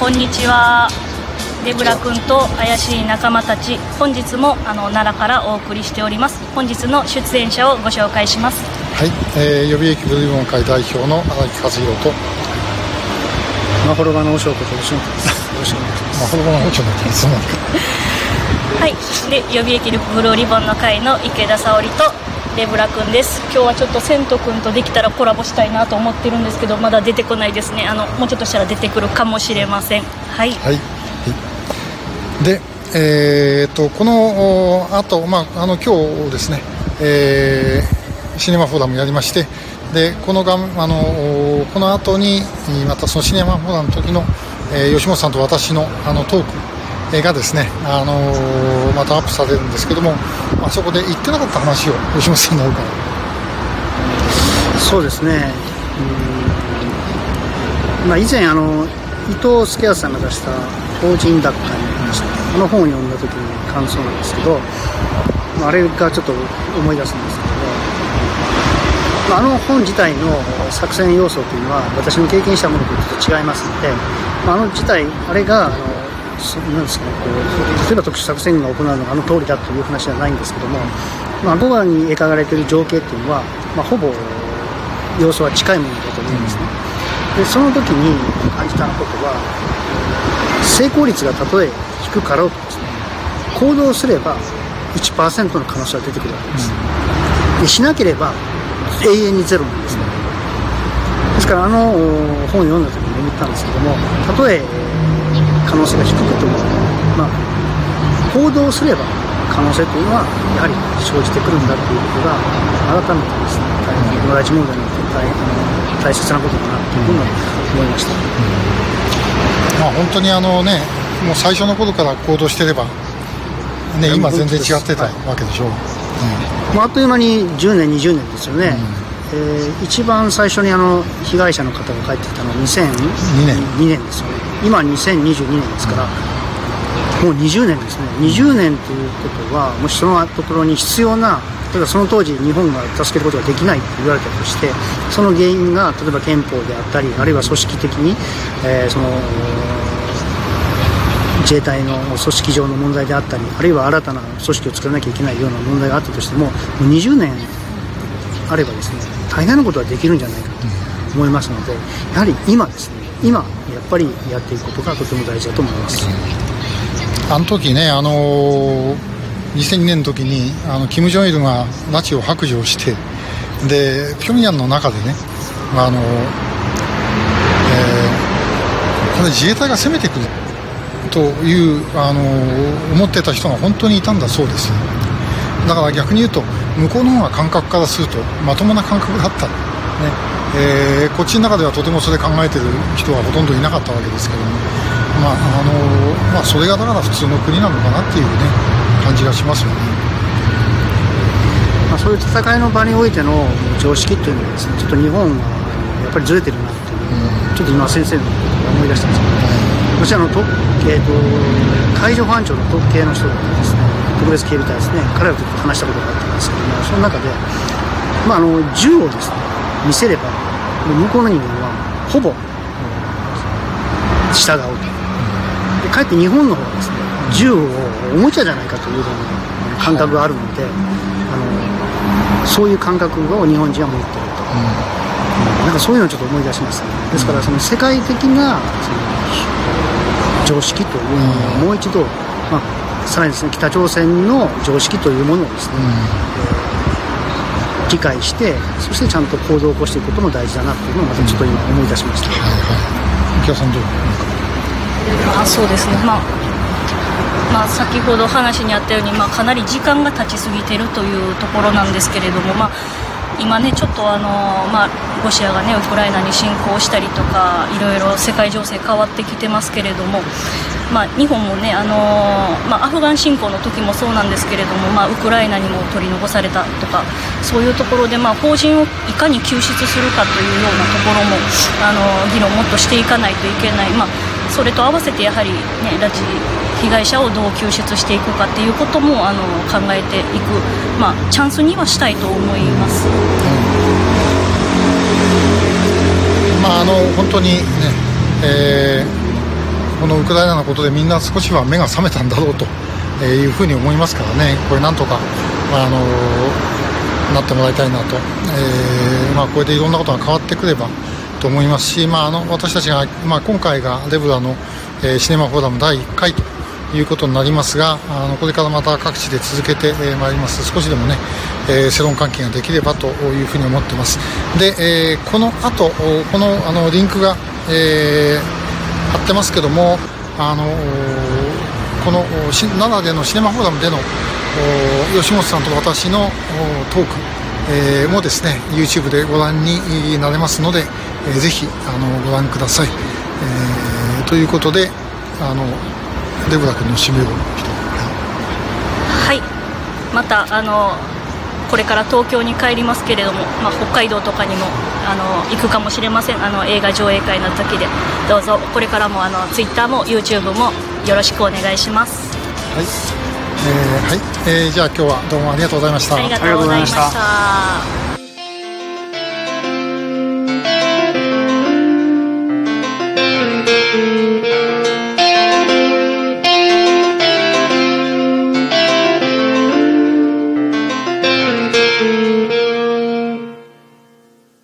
こんにちは。デブラ君と怪しい仲間たち。本日もあの奈良からお送りしております。本日の出演者をご紹介します。はい、えー、予備役ブルーモン会代表の荒木和弘と。マホロバの和尚こと吉本です。よろしくお願いします。マホロバの和尚のそうなんかはい。で予備役ブルーリボンの会の池田沙織とレブラ君です。今日はちょっとセント君とできたらコラボしたいなと思ってるんですけどまだ出てこないですね。あのもうちょっとしたら出てくるかもしれません。はい、はい、でえー、とこのあと、まあ、あの今日ですね、えー、シネマフォーラムやりましてでこのがあのこの後にまたそのシネマフォーラムの時の、えー、吉本さんと私のあのトークがですね、あの、またアップされるんですけども、あ、そこで言ってなかった話を吉本さんの方から。そうですね。まあ、以前あの伊藤助康さんが出した「法人奪還」にました。あの本を読んだ時に感想なんですけど、あ、れがちょっと思い出すんですけど、あ、の本自体の作戦要素というのは私の経験したものとちょっと違いますので、あ、あの自体あれがあのなんですかね、こう例えば特殊作戦が行うのがあの通りだという話ではないんですけども、まあ、5番に描かれている情景っていうのは、まあ、ほぼ要素は近いものだと思うんですね。でその時に感じたことは成功率がたとえ低かろうとですね行動すれば1%の可能性が出てくるわけです、でしなければ永遠にゼロなんですね。ですからあの本を読んだ時に思ったんですけどもたとえ可能性が低くても、まあ、行動すれば可能性というのはやはり生じてくるんだということが改めてです。ね大変野良地問題にとって大大切なことだなというふうに思いました、まあ、本当にあのねもう最初の頃から行動してれば、ね、今全然違ってたわけでしょう、うんまあ、あっという間に10年20年ですよね、うん、えー、一番最初にあの被害者の方が帰ってきたのは2002年 ,2 年ですよね今2022年ですから、もう20年ですね。20年ということはもしそのところに必要な例えばその当時日本が助けることができないと言われたとしてその原因が例えば憲法であったりあるいは組織的に、えー、その自衛隊の組織上の問題であったりあるいは新たな組織を作らなきゃいけないような問題があったとしてももう20年あればですね大変なことはできるんじゃないかと思いますのでやはり今ですね今やっぱりやっていくことがとても大事だと思います。あの時ね、あのー、2002年の時にあのキム・ジョンイルが拉致を白状してでピョンヤンの中でね、あのー、えー、これ自衛隊が攻めてくるという、あの思ってた人が本当にいたんだそうです。だから逆に言うと向こうの方が感覚からするとまともな感覚だった、ね。えー、こっちの中ではとてもそれ考えてる人はほとんどいなかったわけですけども、まああのまあ、それがだから普通の国なのかなっていう、ね、感じがしますよね。まあ、そういう戦いの場においての常識というのはですねちょっと日本はやっぱりずれてるなっていう、うん、ちょっと今先生の思い出したんですけど、私あのと、えーと、海上保安庁の特警の人がですね特別警備隊ですね彼らと話したことがあったんですけどもその中で、まあ、あの銃をですね見せれば向こうの人間はほぼ従うと。でかえって日本の方はですね銃をおもちゃじゃないかというふうな感覚があるので、あのそういう感覚を日本人は持っていると、うん、なんかそういうのをちょっと思い出しますね。ですからその世界的なその常識というものをもう一度、まあ、さらにですね北朝鮮の常識というものをですね、うん。えー、理解してそしてちゃんと行動を起こしていくことも大事だなというのをまたちょっと今思い出しました、うん、はいはい、さんどうあそうですね。まあまあ、先ほど話にあったように、まあ、かなり時間が経ちすぎているというところなんですけれども、まあ、今ねちょっとあの、まあ、ロシアがねウクライナに侵攻したりとかいろいろ世界情勢変わってきてますけれども、まあ、日本もねあの、まあ、アフガン侵攻の時もそうなんですけれども、まあ、ウクライナにも取り残されたとかそういうところで、まあ、法人をいかに救出するかというようなところもあの議論もっとしていかないといけない。まあそれと合わせてやはり、ね、拉致被害者をどう救出していくかっていうこともあの考えていく、まあ、チャンスにはしたいと思います。まあ、あの本当にね、えーこのウクライナのことでみんな少しは目が覚めたんだろうというふうに思いますからね、これなんとか、ああのなってもらいたいなと、えーまあ、これでいろんなことが変わってくればと思いますし、まあ、あの私たちが、まあ、今回がレブラの、えー、シネマフォーラム第1回ということになりますがあのこれからまた各地で続けてまいります。少しでもね、えー、世論関係ができればというふうに思ってます。で、えー、この後このあのリンクが、えー、貼ってますけどもあのこの奈良でのシネマフォーラムでの吉本さんと私のトーク、えー、もですね YouTube でご覧になれますので、えー、ぜひあのご覧ください、えー、ということであのデブラ君の締めを。はい。またあのこれから東京に帰りますけれども、まあ、北海道とかにもあの行くかもしれません。あの映画上映会の時で。どうぞこれからもあの Twitter も YouTube もよろしくお願いします。はい、えー、はい。えー、じゃあ今日はどうもありがとうございました。ありがとうございました